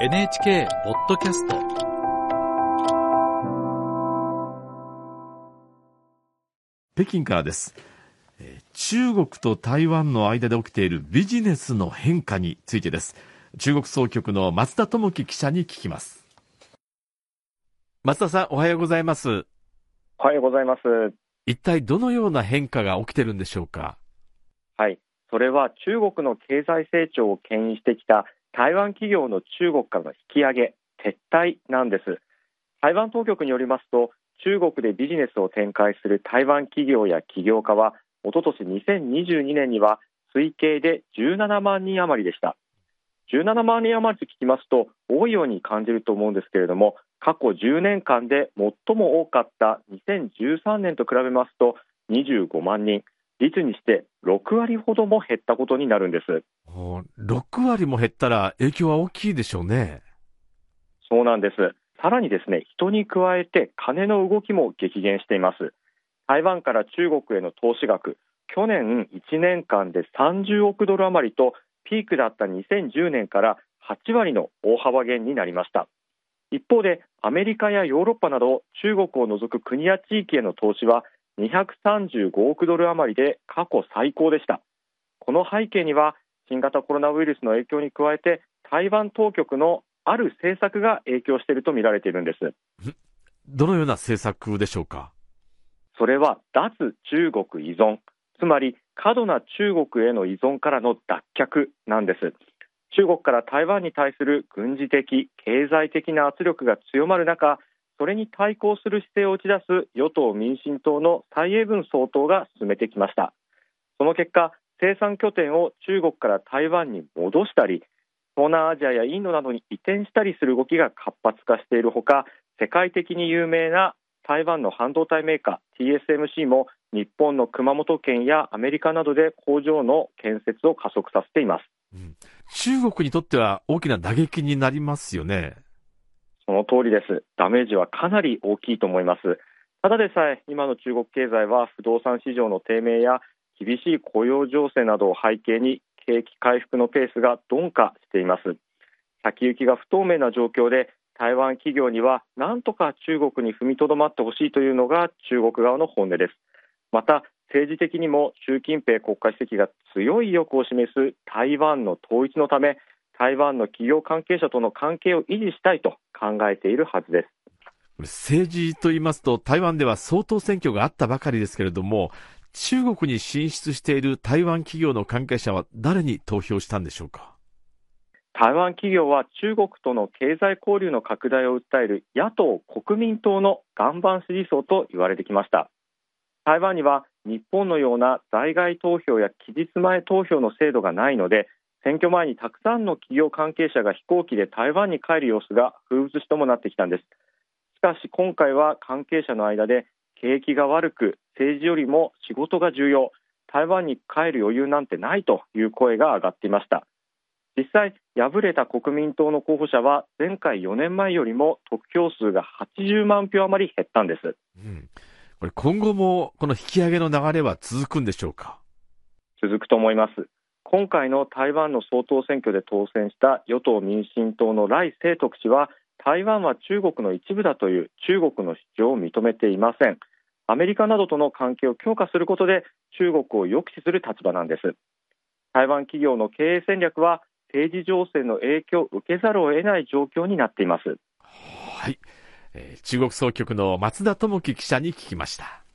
NHK ポッドキャスト北京からです。えー中国と台湾の間で起きているビジネスの変化についてです。中国総局の松田智樹記者に聞きます。松田さん、おはようございます。おはようございます。一体どのような変化が起きてるんでしょうか？はい。それは中国の経済成長を牽引してきた台湾企業の中国からの引き上げ、撤退なんです。台湾当局によりますと、中国でビジネスを展開する台湾企業や起業家は、おととし2022年には推計で17万人余りでした。17万人余りと聞きますと、多いように感じると思うんですけれども、過去10年間で最も多かった2013年と比べますと25万人、率にして6割ほども減ったことになるんです。お6割も減ったら影響は大きいでしょうね。そうなんです。さらにですね、人に加えて金の動きも激減しています。台湾から中国への投資額、去年1年間で30億ドル余りと、ピークだった2010年から8割の大幅減になりました。一方で、アメリカやヨーロッパなど中国を除く国や地域への投資は235億ドル余りで過去最高でした。この背景には、新型コロナウイルスの影響に加えて、台湾当局のある政策が影響していると見られているんです。どのような政策でしょうか？それは脱中国依存、つまり過度な中国への依存からの脱却なんです。中国から台湾に対する軍事的、経済的な圧力が強まる中、それに対抗する姿勢を打ち出す与党・民進党の蔡英文総統が進めてきました。その結果、生産拠点を中国から台湾に戻したり、東南アジアやインドなどに移転したりする動きが活発化しているほか、世界的に有名な台湾の半導体メーカー TSMC も日本の熊本県やアメリカなどで工場の建設を加速させています。中国にとっては大きな打撃になりますよね。その通りです。ダメージはかなり大きいと思います。ただでさえ今の中国経済は不動産市場の低迷や厳しい雇用情勢などを背景に景気回復のペースが鈍化しています。先行きが不透明な状況で台湾企業にはなんとか中国に踏みとどまってほしいというのが中国側の本音です。また政治的にも習近平国家主席が強い意欲を示す台湾の統一のため台湾の企業関係者との関係を維持したいと考えているはずです。政治と言いますと台湾では総統選挙があったばかりですけれども中国に進出している台湾企業の関係者は誰に投票したんでしょうか？台湾企業は中国との経済交流の拡大を訴える野党・国民党の岩盤支持層と言われてきました台湾には日本のような在外投票や期日前投票の制度がないので選挙前にたくさんの企業関係者が飛行機で台湾に帰る様子が風物詩ともなってきたんです。しかし今回は関係者の間で景気が悪く政治よりも仕事が重要。台湾に帰る余裕なんてないという声が上がっていました。実際敗れた国民党の候補者は前回4年前よりも得票数が80万票余り減ったんです、うん、これ今後もこの引き上げの流れは続くんでしょうか？続くと思います今回の台湾の総統選挙で当選した与党・民進党の来清徳氏は台湾は中国の一部だという中国の主張を認めていません。アメリカなどとの関係を強化することで中国を抑止する立場なんです。台湾企業の経営戦略は政治情勢の影響を受けざるを得ない状況になっています。はい、えー、中国総局の松田智樹記者に聞きました。